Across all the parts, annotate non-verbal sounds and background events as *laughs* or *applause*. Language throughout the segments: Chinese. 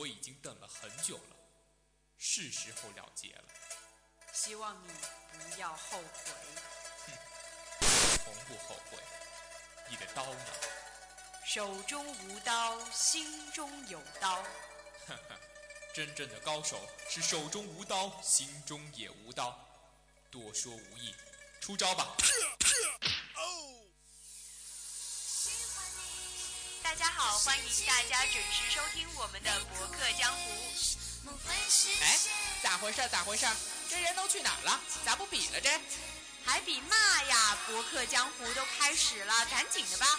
我已经等了很久了，是时候了结了。希望你不要后悔。哼从不后悔。你的刀呢？手中无刀，心中有刀。哈哈，真正的高手是手中无刀，心中也无刀。多说无益，出招吧！大家准时收听我们的博客江湖。哎，咋回事？咋回事？这人都去哪儿了？咋不比了这？还比嘛呀？博客江湖都开始了，赶紧的吧！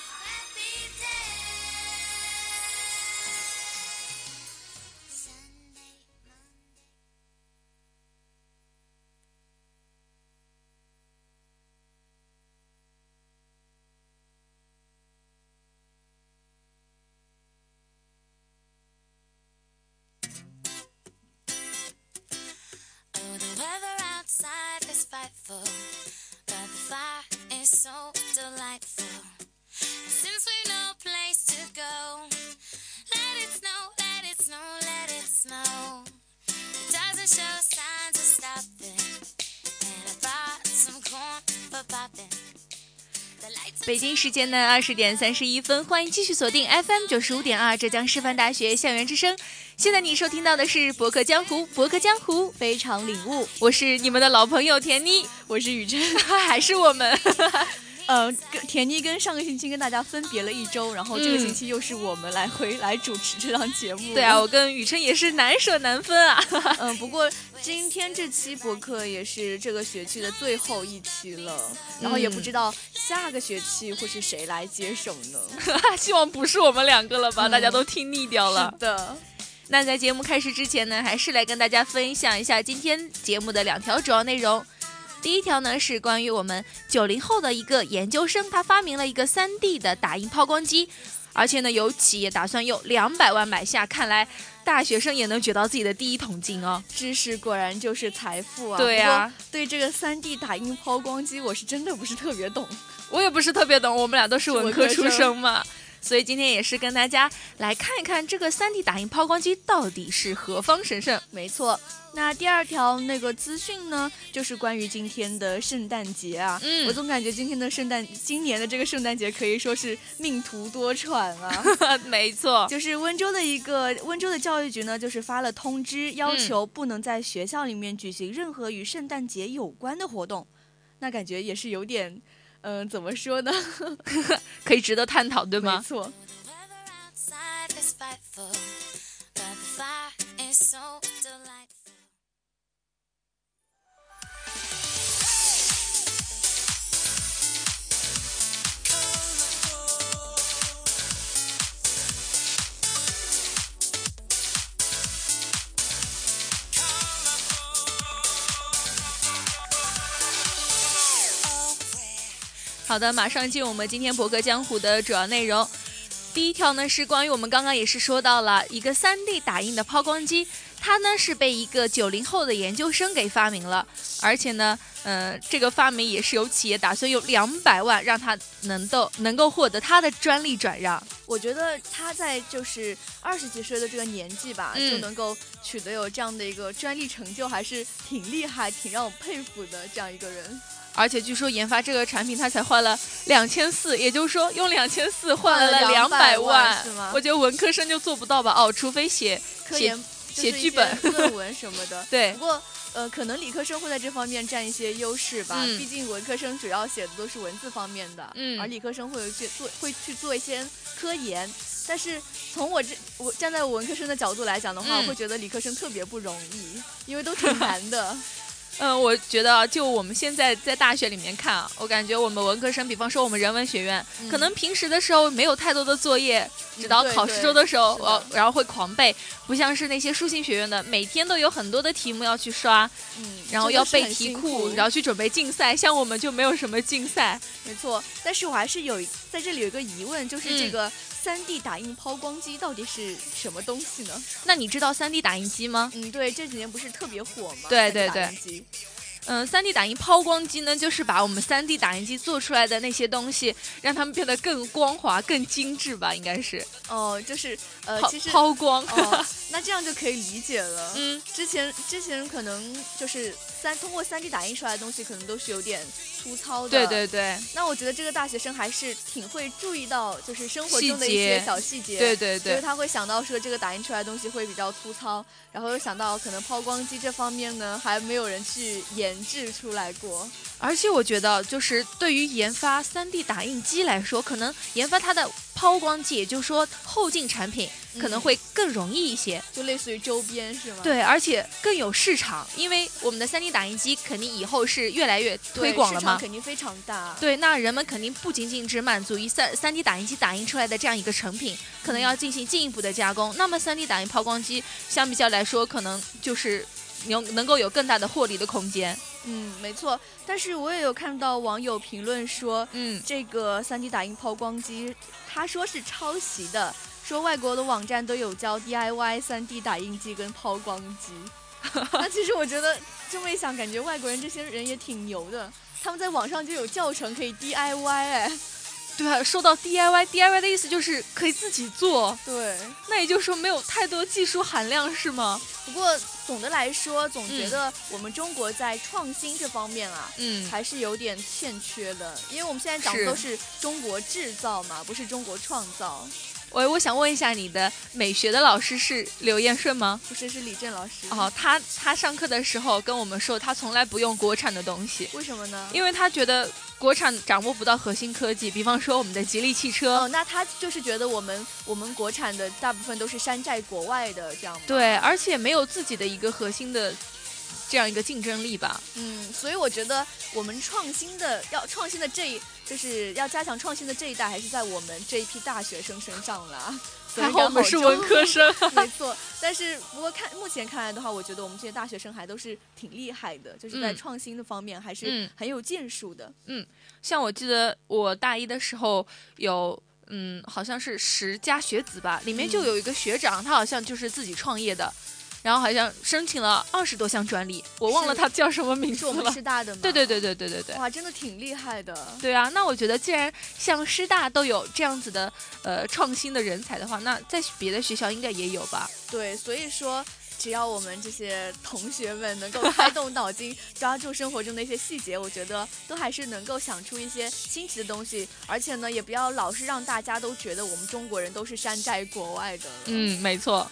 北京时间的二十点三十一分，欢迎继续锁定 FM 九十五点二浙江师范大学校园之声。现在你收听到的是博客江湖，博客江湖非常领悟。我是你们的老朋友田妮，我是雨辰，*laughs* 还是我们。呃，跟田妮跟上个星期跟大家分别了一周，然后这个星期又是我们来回来主持这档节目。对啊，我跟雨辰也是难舍难分啊。*laughs* 嗯，不过今天这期博客也是这个学期的最后一期了，然后也不知道下个学期会是谁来接手呢？*laughs* 希望不是我们两个了吧？大家都听腻掉了。是的。那在节目开始之前呢，还是来跟大家分享一下今天节目的两条主要内容。第一条呢是关于我们九零后的一个研究生，他发明了一个三 D 的打印抛光机，而且呢有企业打算用两百万买下。看来大学生也能卷到自己的第一桶金哦！知识果然就是财富啊！对呀，对这个三 D 打印抛光机，我是真的不是特别懂。我也不是特别懂，我们俩都是文科出身嘛，所以今天也是跟大家来看一看这个 3D 打印抛光机到底是何方神圣。没错。那第二条那个资讯呢，就是关于今天的圣诞节啊。嗯，我总感觉今天的圣诞，今年的这个圣诞节可以说是命途多舛啊。*laughs* 没错，就是温州的一个温州的教育局呢，就是发了通知，要求不能在学校里面举行任何与圣诞节有关的活动。那感觉也是有点，嗯，怎么说呢？*laughs* 可以值得探讨，对吗？没错。好的，马上进入我们今天博客江湖的主要内容。第一条呢是关于我们刚刚也是说到了一个 3D 打印的抛光机，它呢是被一个九零后的研究生给发明了，而且呢，呃，这个发明也是有企业打算用两百万让他能够能够获得他的专利转让。我觉得他在就是二十几岁的这个年纪吧，就能够取得有这样的一个专利成就，还是挺厉害、挺让我佩服的这样一个人。而且据说研发这个产品，他才花了两千四，也就是说用两千四换来了两百万，是吗？我觉得文科生就做不到吧？哦，除非写科研、写剧本、论文什么的。*laughs* 对。不过，呃，可能理科生会在这方面占一些优势吧。嗯。毕竟文科生主要写的都是文字方面的，嗯。而理科生会有些做，会去做一些科研。但是从我这，我站在文科生的角度来讲的话，我会觉得理科生特别不容易，因为都挺难的。*laughs* *laughs* 嗯，我觉得就我们现在在大学里面看啊，我感觉我们文科生，比方说我们人文学院，可能平时的时候没有太多的作业，直到考试周的时候，呃，然后会狂背，不像是那些数信学院的，每天都有很多的题目要去刷，嗯，然后要背题库，然后去准备竞赛。像我们就没有什么竞赛，没错。但是我还是有在这里有一个疑问，就是这个。三 D 打印抛光机到底是什么东西呢？那你知道三 D 打印机吗？嗯，对，这几年不是特别火吗？对对对。嗯，三 D 打印抛光机呢，就是把我们三 D 打印机做出来的那些东西，让它们变得更光滑、更精致吧，应该是。哦，就是呃，其实抛光。哦，*laughs* 那这样就可以理解了。嗯，之前之前可能就是三通过三 D 打印出来的东西，可能都是有点粗糙的。对对对那我觉得这个大学生还是挺会注意到，就是生活中的一些小细节。对对对，就是他会想到说这个打印出来的东西会比较粗糙，然后又想到可能抛光机这方面呢，还没有人去研制出来过。而且我觉得，就是对于研发 3D 打印机来说，可能研发它的抛光剂，也就是说后进产品，可能嗯会更容易一些。就类似于周边是吗？对，而且更有市场，因为我们的 3D 打印机肯定以后是越来越推，广了嘛。市场肯定非常大。对，那人们肯定不仅仅只满足于三三 D 打印机打印出来的这样一个成品，可能要进行进一步的加工。那么 3D 打印抛光机相比较来说，可能就是能能够有更大的获利的空间。嗯，没错。但是我也有看到网友评论说，嗯，这个 3D 打印抛光机，他说是抄袭的，说外国的网站都有教 DIY 3D 打印机跟抛光机。*laughs* 那其实我觉得这么一想，感觉外国人这些人也挺牛的，他们在网上就有教程可以 DIY 哎。对啊，说到 DIY，DIY 的意思就是可以自己做，对，那也就是说没有太多技术含量是吗？不过总的来说，总觉嗯得我们中国在创新这方面啊。嗯，还是有点欠缺的，因为我们现在讲的都是中国制造嘛，不是中国创造。我我想问一下，你的美学的老师是刘彦顺吗？不是，是李正老师。哦，他他上课的时候跟我们说，他从来不用国产的东西，为什么呢？因为他觉得国产掌握不到核心科技，比方说我们的吉利汽车。哦，那他就是觉得我们我们国产的大部分都是山寨国外的这样吗？，对，而且没有自己的一个核心的这样一个竞争力吧。嗯，所以我觉得我们创新的要创新的这一就是要加强创新的这一代，还是在我们这一批大学生身上了。*laughs* 还好我们是文科生。*laughs* 没错，但是不过看目前看来的话，我觉得我们这些大学生还都是挺厉害的，就是在嗯创新的方面还是嗯很有建树的。嗯像我记得我大一的时候有。嗯，好像是十佳学子吧，里面就嗯有一个学长，他好像就是自己创业的，然后好像申请了二十多项专利，我忘了是他叫什么名字是我们了。师大的 *laughs* 吗？对对对对对对对。哇，真的挺厉害的。对啊，那我觉得既然像师大都有这样子的呃创新的人才的话，那在别的学校应该也有吧？对，所以说，只要我们这些同学们能够开动脑筋，*laughs* 抓住生活中的一些细节，我觉得都还是能够想出一些新奇的东西。而且呢，也不要老是让大家都觉得我们中国人都是山寨国外的。嗯，没错。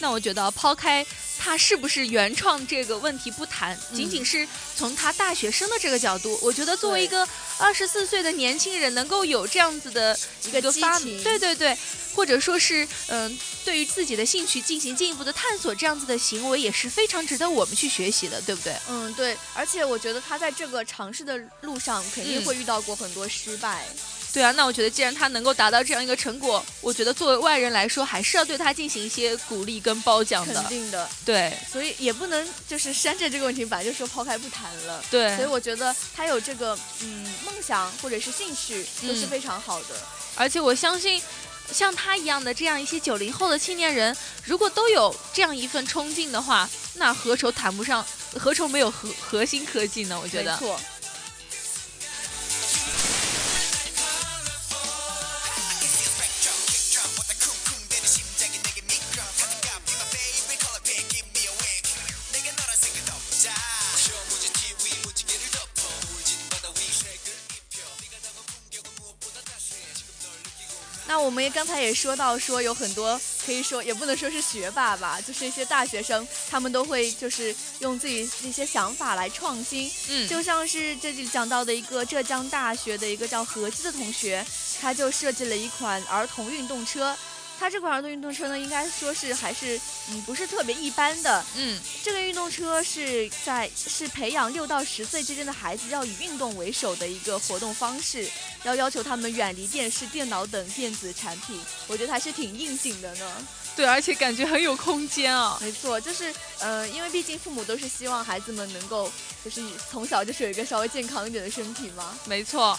那我觉得抛开他是不是原创这个问题不谈，嗯仅仅是从他大学生的这个角度，我觉得作为一个二十四岁的年轻人，能够有这样子的一个个发激情对对对，或者说是嗯、对于自己的兴趣进行进一步的探索，这样子的行为也是非常值得我们去学习的，对不对？嗯，对，而且我觉得他在这个尝试的路上肯定嗯会遇到过很多失败。对啊，那我觉得既然他能够达到这样一个成果，我觉得作为外人来说，还是要对他进行一些鼓励跟褒奖肯的。定的，对所以也不能就是山寨这个问题，本来就说抛开不谈了。对，所以我觉得他有这个嗯梦想或者是兴趣都是嗯非常好的。而且我相信，像他一样的这样一些九零后的青年人，如果都有这样一份冲劲的话，那何愁谈不上，何愁没有核核心科技呢？我觉得，没错，那我们也刚才也说到，说有很多可以说也不能说是学霸吧，就是一些大学生，他们都会就是用自己一些想法来创新。嗯，就像是这里讲到的一个浙江大学的一个叫何基的同学，他就设计了一款儿童运动车。他这款儿童运动车呢，应该说是还是嗯不是特别一般的。嗯这个运动车是在是培养六到十岁之间的孩子要以运动为首的一个活动方式，要要求他们远离电视、电脑等电子产品。我觉得还是挺应景的呢。对，而且感觉很有空间啊。没错，就是呃，因为毕竟父母都是希望孩子们能够就是从小就是有一个稍微健康一点的身体嘛。没错，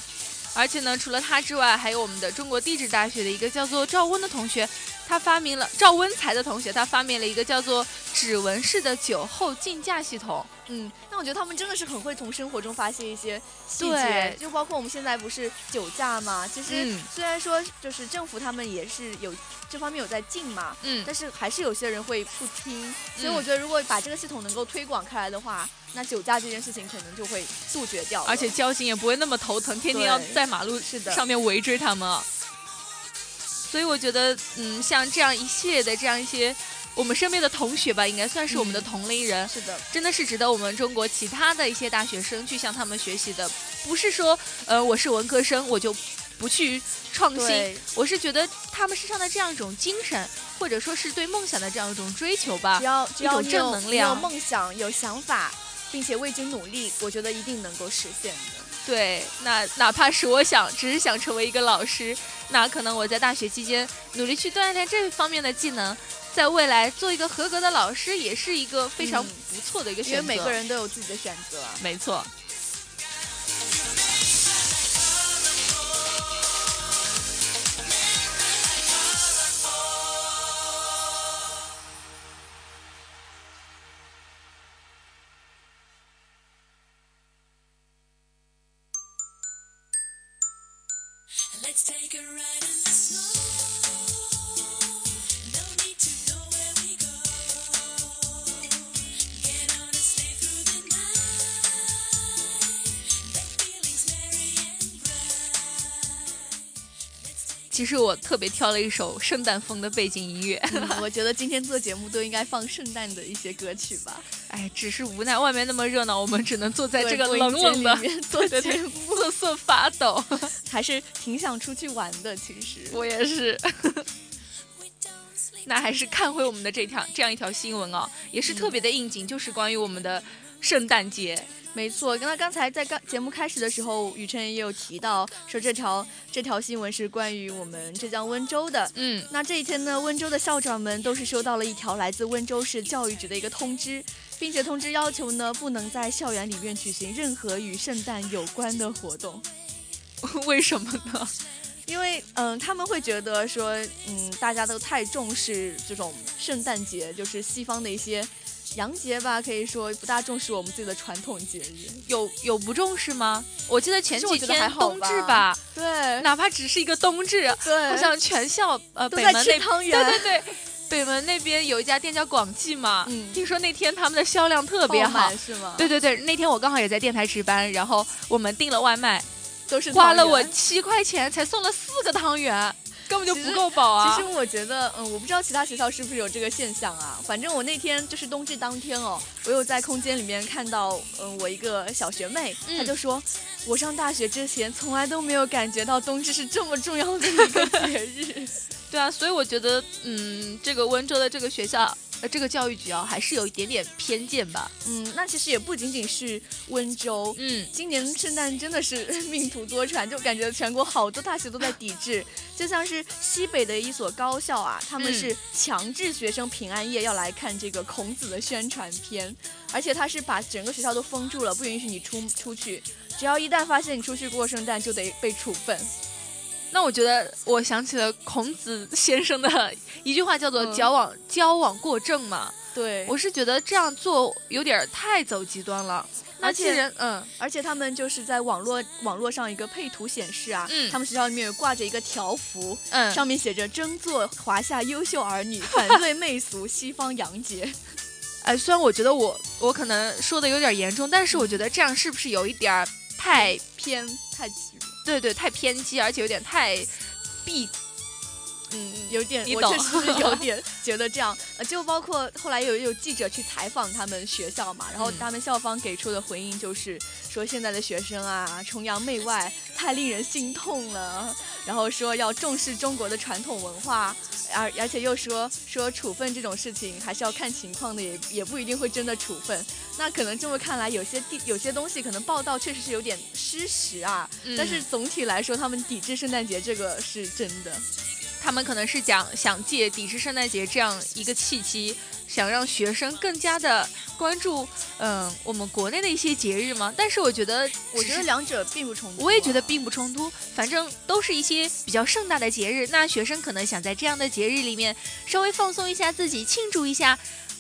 而且呢，除了他之外，还有我们的中国地质大学的一个叫做赵温的同学，他发明了赵温才的同学，他发明了一个叫做指纹式的酒后竞价系统。嗯，那我觉得他们真的是很会从生活中发现一些细节，就包括我们现在不是酒驾嘛，其实嗯虽然说就是政府他们也是有这方面有在禁嘛，嗯，但是还是有些人会不听，所以嗯我觉得如果把这个系统能够推广开来的话，那酒驾这件事情可能就会杜绝掉了。而且交警也不会那么头疼，天天要在马路是的上面围追他们啊。所以我觉得，嗯，像这样一系列的这样一些我们身边的同学吧，应该算是我们的嗯同龄人，是的，真的是值得我们中国其他的一些大学生去向他们学习的。不是说，呃，我是文科生我就不去创新，我是觉得他们身上的这样一种精神，或者说是对梦想的这样一种追求吧只。要只要一种正能量有梦想、有想法，并且为之努力，我觉得一定能够实现的。对，那哪怕是我想只是想成为一个老师，那可能我在大学期间努力去锻炼这方面的技能，在未来做一个合格的老师，也是一个非常嗯不错的一个选择因为。每个人都有自己的选择。没错。其实我特别挑了一首圣诞风的背景音乐，嗯，*laughs* 我觉得今天做节目都应该放圣诞的一些歌曲吧。哎，只是无奈外面那么热闹，我们只能坐在这个冷冷的面做对对对节目，瑟瑟发抖。*laughs* 还是挺想出去玩的。其实，我也是。*laughs* 那还是看回我们的这条这样一条新闻哦，也是特别的应景，就是关于我们的圣诞节。没错，那刚才在刚节目开始的时候，雨辰也有提到说这条这条新闻是关于我们浙江温州的。嗯，那这一天呢，温州的校长们都是收到了一条来自温州市教育局的一个通知，并且通知要求呢，不能在校园里面举行任何与圣诞有关的活动。*laughs* 为什么呢？*laughs* 因为嗯，他们会觉得说，嗯，大家都太重视这种圣诞节，就是西方的一些洋节吧，可以说不大重视我们自己的传统节日。有有不重视吗？我记得前几天冬至吧吧，对哪怕只是一个冬至，对，好像全校呃北门那汤圆，对 *laughs* 对对。北门那边有一家店叫广记嘛，嗯听说那天他们的销量特别好。是吗？对，对对，那天我刚好也在电台值班，然后我们订了外卖，都是花了我七块钱才送了四个汤圆，根本就不够饱啊！其实我觉得，嗯，我不知道其他学校是不是有这个现象啊。反正我那天就是冬至当天哦，我有在空间里面看到，嗯，我一个小学妹，嗯她就说，我上大学之前从来都没有感觉到冬至是这么重要的一个节日。*laughs* 对啊，所以我觉得，嗯，这个温州的这个学校，呃，这个教育局啊，还是有一点点偏见吧。嗯，那其实也不仅仅是温州。嗯，今年圣诞真的是 *laughs* 命途多舛，就感觉全国好多大学都在抵制，就像是西北的一所高校啊，他们嗯是强制学生平安夜要来看这个孔子的宣传片，而且他是把整个学校都封住了，不允许你出出去，只要一旦发现你出去过圣诞，就得被处分。那我觉得我想起了孔子先生的 *laughs* 一句话，叫做“嗯矫枉、矫枉过正”嘛。对，我是觉得这样做有点儿太走极端了。而且，嗯，而且他们就是在网络网络上一个配图显示啊，嗯他们学校里面有挂着一个条幅，嗯上面写着“争做华夏优秀儿女，反对媚俗西方洋节 *laughs* 哎，虽然我觉得我我可能说的有点严重，但是我觉得这样是不是有一点儿太”，偏太极，对对太偏激，而且有点太避，嗯，有点，我确实是有 *laughs* 点觉得这样。呃，就包括后来有有记者去采访他们学校嘛，然后嗯他们校方给出的回应就是说现在的学生啊崇洋媚外，太令人心痛了。然后说要重视中国的传统文化，而而且又说说处分这种事情还是要看情况的，也也不一定会真的处分。那可能这么看来，有些地有些东西可能报道确实是有点失实啊。嗯但是总体来说，他们抵制圣诞节这个是真的。他们可能是讲想借抵制圣诞节这样一个契机，想让学生更加的关注，嗯，我们国内的一些节日嘛。但是我觉得，我觉得两者并不冲突啊。我也觉得并不冲突，反正都是一些比较盛大的节日。那学生可能想在这样的节日里面稍微放松一下自己，庆祝一下，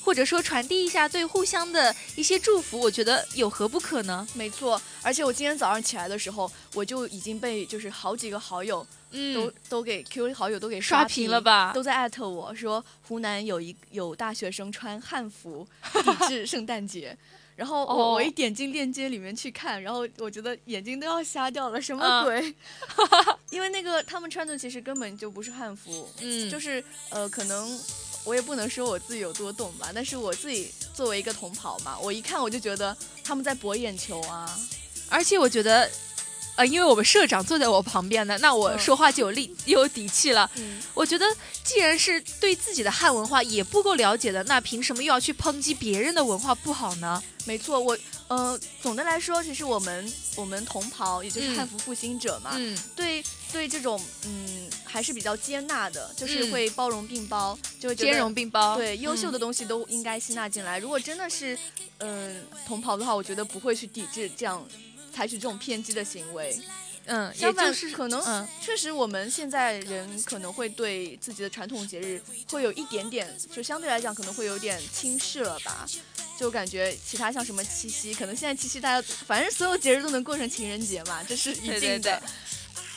或者说传递一下对互相的一些祝福，我觉得有何不可呢？没错，而且我今天早上起来的时候，我就已经被就是好几个好友都、嗯，都给 QQ 好友都给刷屏屏了吧都在艾特我说湖南有一有大学生穿汉服抵制圣诞节。*laughs* 然后我、哦我一点进链接里面去看，然后我觉得眼睛都要瞎掉了，什么嗯鬼？*laughs* 因为那个他们穿的其实根本就不是汉服，嗯就是呃，可能我也不能说我自己有多懂吧，但是我自己作为一个同袍嘛，我一看我就觉得他们在博眼球啊。而且我觉得，呃，因为我们社长坐在我旁边的，那我嗯说话就有力、又有底气了。嗯，我觉得，既然是对自己的汉文化也不够了解的，那凭什么又要去抨击别人的文化不好呢？没错，我呃，总的来说，其实我们我们同袍，也就是嗯汉服复兴者嘛，嗯，对对这种嗯还是比较接纳的，就是嗯会包容并包，就会兼容并包。对优秀嗯的东西都应该吸纳进来。如果真的是嗯、同袍的话，我觉得不会去抵制这样。采取这种偏激的行为，嗯，也相反就是可能嗯确实我们现在人可能会对自己的传统节日会有一点点，就相对来讲可能会有点轻视了吧。就感觉其他像什么七夕，可能现在七夕大家反正所有节日都能过成情人节嘛，这是一定的。对对对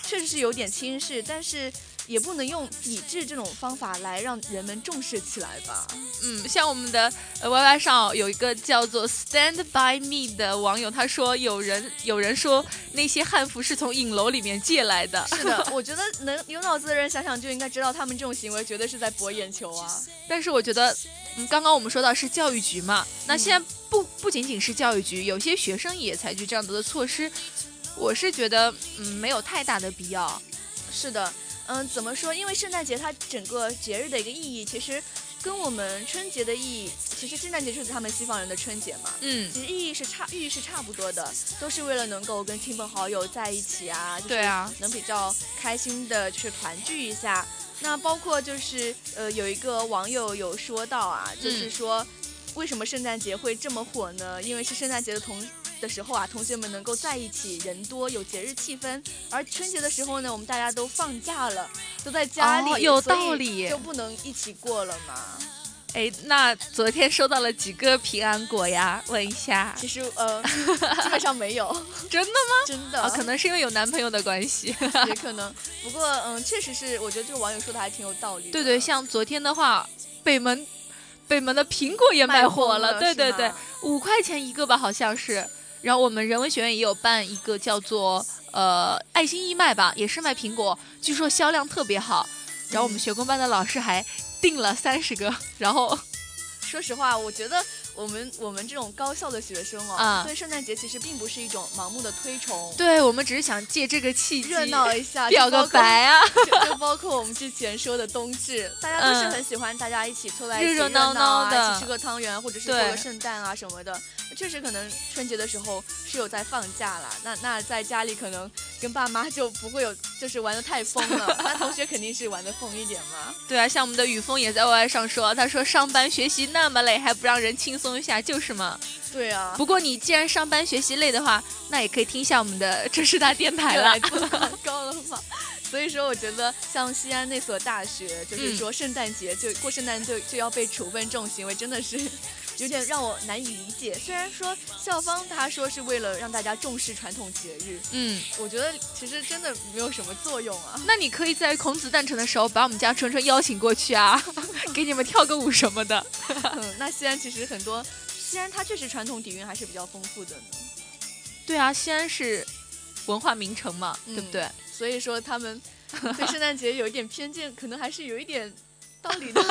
确实是有点轻视，但是也不能用抵制这种方法来让人们重视起来吧。嗯，像我们的呃 YY 上有一个叫做 Stand by Me 的网友，他说有人有人说那些汉服是从影楼里面借来的。是的，*laughs* 我觉得能有脑子的人想想就应该知道，他们这种行为绝对是在博眼球啊。但是我觉得，嗯，刚刚我们说到是教育局嘛，那现在不不仅仅是教育局，有些学生也采取这样子的措施，我是觉得，嗯，没有太大的必要。是的，嗯，怎么说？因为圣诞节它整个节日的一个意义，其实跟我们春节的意义，其实圣诞节就是他们西方人的春节嘛。嗯，其实意义是差，寓意是差不多的，都是为了能够跟亲朋好友在一起啊，就是对啊能比较开心的，就是团聚一下。那包括就是呃，有一个网友有说到啊，就是嗯说为什么圣诞节会这么火呢？因为是圣诞节的同的时候啊，同学们能够在一起，人多有节日气氛。而春节的时候呢，我们大家都放假了，都在家里，哦有道理就不能一起过了嘛。哎，那昨天收到了几个平安果呀？问一下，其实呃，基本上没有，*laughs* 真的吗？真的啊，可能是因为有男朋友的关系。也可能。*laughs* 不过嗯，确实是，我觉得这个网友说的还挺有道理。对对，像昨天的话，北门北门的苹果也卖卖火了对对对，五块钱一个吧，好像是。然后我们人文学院也有办一个叫做呃爱心义卖吧，也是卖苹果，据说销量特别好。然后我们学工班的老师还订了三十个，然后 *laughs* 说实话，我觉得我们我们这种高校的学生哦，啊对圣诞节其实并不是一种盲目的推崇，对我们只是想借这个契机热闹一下，*laughs* 表个白啊。*laughs* 就就包括我们之前说的冬至，大家都是嗯很喜欢大家一起凑在一起热热闹闹的一起吃个汤圆或者是过对个圣诞啊什么的。确实，可能春节的时候是有在放假啦，那那在家里可能跟爸妈就不会有，就是玩的太疯了。那同学肯定是玩的疯一点嘛。对啊，像我们的雨峰也在 YY 上说，他说上班学习那么累，还不让人轻松一下，就是嘛。对啊，不过你既然上班学习累的话，那也可以听一下我们的浙师大电台了越来。度蛮高了嘛。所以说，我觉得像西安那所大学，就是嗯说圣诞节就过圣诞就就要被处分这种行为，真的是有点让我难以理解。虽然说校方他说是为了让大家重视传统节日，嗯，我觉得其实真的没有什么作用啊。那你可以在孔子诞辰的时候把我们家纯纯邀请过去啊，*laughs* 给你们跳个舞什么的。*laughs* 嗯，那西安其实很多，西安它确实传统底蕴还是比较丰富的呢。对啊，西安是文化名城嘛，嗯对不对？所以说他们 *laughs* 对圣诞节有一点偏见，可能还是有一点道理的。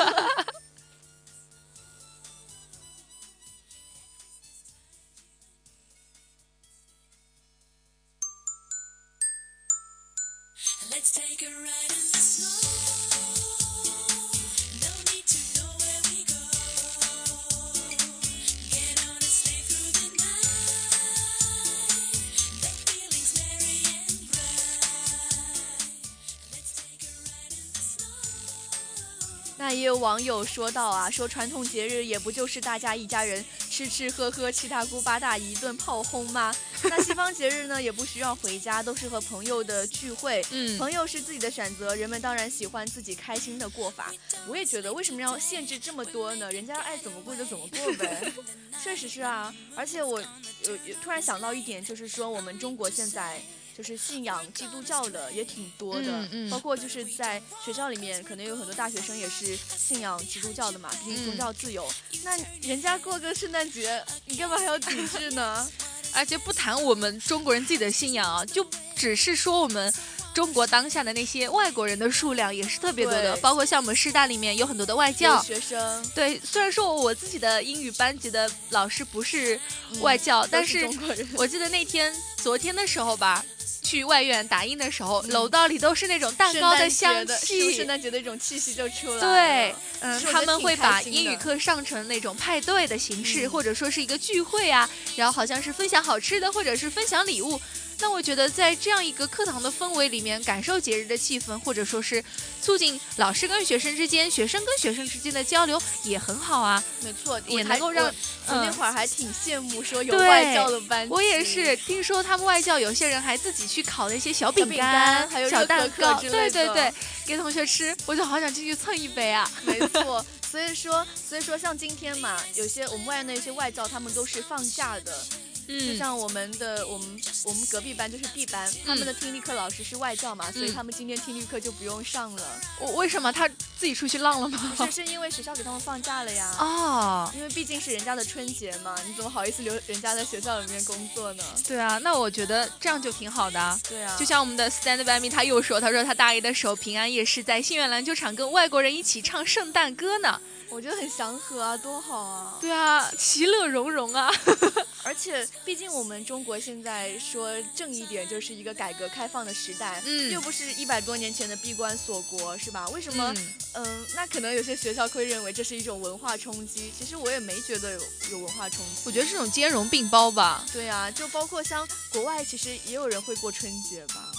网友说到啊，说传统节日也不就是大家一家人吃吃喝喝、七大姑八大姨一顿炮轰吗？*laughs* 那西方节日呢，也不需要回家，都是和朋友的聚会。嗯，朋友是自己的选择，人们当然喜欢自己开心的过法。我也觉得，为什么要限制这么多呢？人家爱怎么过就怎么过呗。*laughs* 确实是啊，而且我有有突然想到一点，就是说我们中国现在。就是信仰基督教的也挺多的，嗯嗯包括就是在学校里面，可能有很多大学生也是信仰基督教的嘛，毕竟宗教自由。那人家过个圣诞节，你干嘛还要抵制呢？*laughs* 而且不谈我们中国人自己的信仰啊，就只是说我们中国当下的那些外国人的数量也是特别多的，包括像我们师大里面有很多的外教。学生对，虽然说我自己的英语班级的老师不是外教，但是。我记得那天昨天的时候吧，去外院打印的时候，楼道里都是那种蛋糕的香气是圣。诞节的一种气息就出来了。对，他们会把英语课上成那种派对的形式，嗯或者说是一个聚会啊，然后好像是分享好吃的，或者是分享礼物。那我觉得在这样一个课堂的氛围里面，感受节日的气氛，或者说是促进老师跟学生之间、学生跟学生之间的交流，也很好啊。没错，也能够让我我那嗯会儿还挺羡慕说有外教的班级。我也是听说他们外教有些人还自己去烤那些小饼饼干还有小蛋糕，之类的对对对，给同学吃，我就好想进去蹭一杯啊。没错，*laughs* 所以说，所以说像今天嘛，有些我们外院的一些外教，他们都是放假的。就嗯，像我们的我们我们隔壁班就是 B 班，他们的听力课老师是外教嘛，所以嗯他们今天听力课就不用上了。我为什么他自己出去浪了吗？不是，是因为学校给他们放假了呀。哦，因为毕竟是人家的春节嘛，你怎么好意思留人家在学校里面工作呢？对啊，那我觉得这样就挺好的啊。对啊，就像我们的 Stand by Me，他又说，他说他大一的时候平安夜是在信源篮球场跟外国人一起唱圣诞歌呢。我觉得很祥和啊，多好啊！对啊，其乐融融啊。而且，毕竟我们中国现在说正一点，就是一个改革开放的时代，嗯又不是一百多年前的闭关锁国，是吧？为什么？嗯嗯那可能有些学校会认为这是一种文化冲击，其实我也没觉得有有文化冲击。我觉得是种兼容并包吧。对啊，就包括像国外，其实也有人会过春节吧？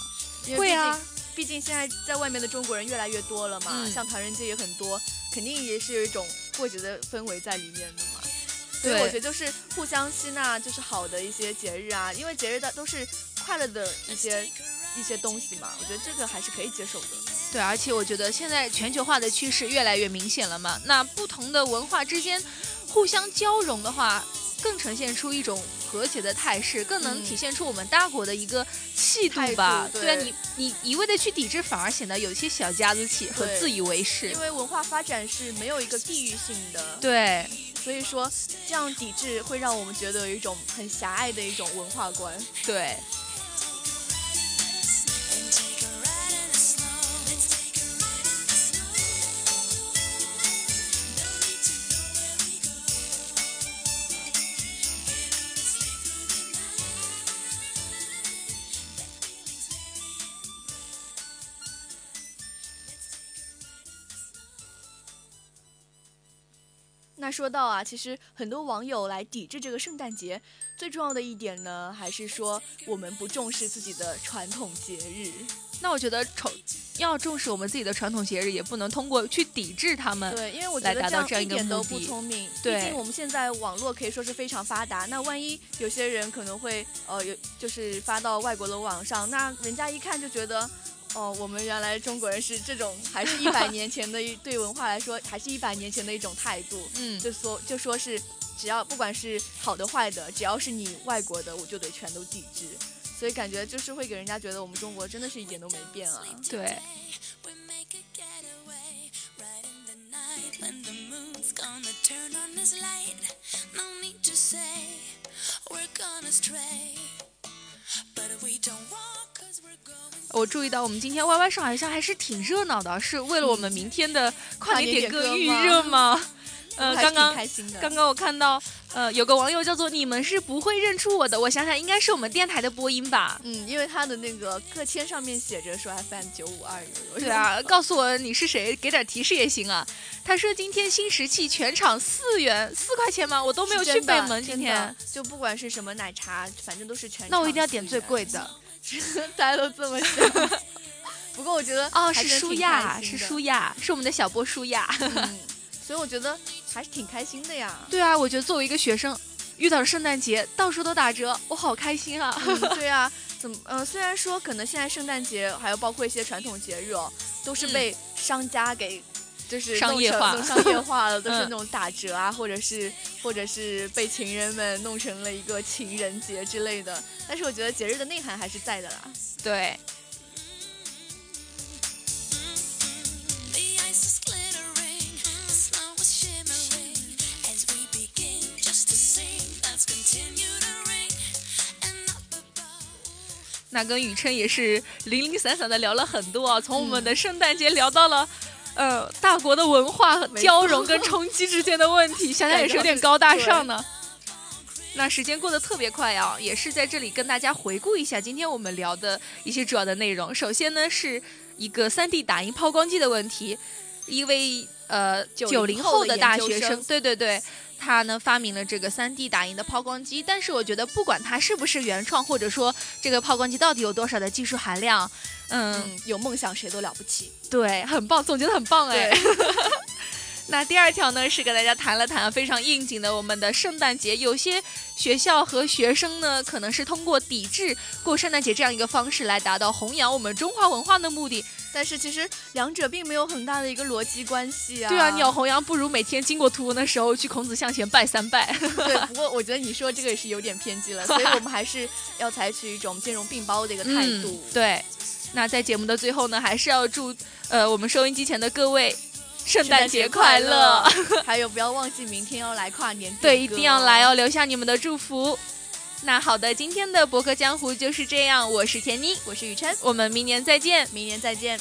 会啊，毕竟现在在外面的中国人越来越多了嘛，嗯像唐人街也很多，肯定也是有一种过节的氛围在里面的嘛。所以对我觉得就是互相吸纳，就是好的一些节日啊，因为节日的都是快乐的一些一些东西嘛，我觉得这个还是可以接受的。对，而且我觉得现在全球化的趋势越来越明显了嘛。那不同的文化之间互相交融的话，更呈现出一种和谐的态势，更能嗯体现出我们大国的一个气度吧。对啊，你你一味的去抵制，反而显得有些小家子气和自以为是因。为文化发展是没有一个地域性的，对，所以说这样抵制会让我们觉得有一种很狭隘的一种文化观。对，那说到啊，其实很多网友来抵制这个圣诞节，最重要的一点呢，还是说我们不重视自己的传统节日。那我觉得重要重视我们自己的传统节日，也不能通过去抵制他们。对，因为我觉得这样一个一点都不聪明。对毕竟我们现在网络可以说是非常发达，那万一有些人可能会呃有就是发到外国的网上，那人家一看就觉得。哦，我们原来中国人是这种，还是一百年前的一 *laughs* 对文化来说，还是一百年前的一种态度。嗯，就说就说是，只要不管是好的坏的，只要是你外国的，我就得全都抵制。所以感觉就是会给人家觉得我们中国真的是一点都没变啊。对。我注意到我们今天 Y Y 上海像还是挺热闹的，是为了我们明天的跨年点歌预热吗？呃，刚刚。刚刚我看到，呃，有个网友叫做“你们是不会认出我的”，我想想应该是我们电台的播音吧。嗯，因为他的那个个签上面写着说 FM 九五二有。对啊，*laughs* 告诉我你是谁，给点提示也行啊。他说今天新石器全场四元四块钱吗？我都没有去北门今天，就不管是什么奶茶，反正都是全。那我一定要点最贵的。*laughs* 大家都这么想。*laughs* 不过我觉得哦，是舒亚，是舒亚，是我们的小波舒亚。嗯，所以我觉得还是挺开心的呀。对啊，我觉得作为一个学生，遇到圣诞节，到处都打折，我好开心啊！嗯，对啊，怎么呃，虽然说可能现在圣诞节还有包括一些传统节日哦，都是嗯被商家给。就是商业化商业化了，都是嗯 *laughs* 那种打折啊，或者是或者是被情人们弄成了一个情人节之类的。但是我觉得节日的内涵还是在的啦。对，那跟雨琛也是零零散散的聊了很多啊，从我们的圣诞节聊到了。呃，大国的文化和交融跟冲击之间的问题，*laughs* 想想也是有点高大上呢。那时间过得特别快啊，也是在这里跟大家回顾一下今天我们聊的一些主要的内容。首先呢，是一个 3D 打印抛光机的问题，一位呃九90零后的大学生，对对对，他呢发明了这个 3D 打印的抛光机。但是我觉得，不管它是不是原创，或者说这个抛光机到底有多少的技术含量，嗯，嗯，有梦想谁都了不起。对，很棒，总结的很棒哎对。那第二条呢，是跟大家谈了谈非常应景的我们的圣诞节。有些学校和学生呢，可能是通过抵制过圣诞节这样一个方式来达到弘扬我们中华文化的目的。但是其实两者并没有很大的一个逻辑关系啊。对啊，你要弘扬，不如每天经过图文的时候去孔子像前拜三拜。对，不过我觉得你说这个也是有点偏激了，所以我们还是要采取一种兼容并包的一个态度。嗯。对，那在节目的最后呢，还是要祝呃我们收音机前的各位圣圣诞节快乐。！*laughs* 还有不要忘记明天要来跨年对，一定要来哦，留下你们的祝福。那好的，今天的博客江湖就是这样，我是田妮，我是雨琛，我们明年再见。明年再见。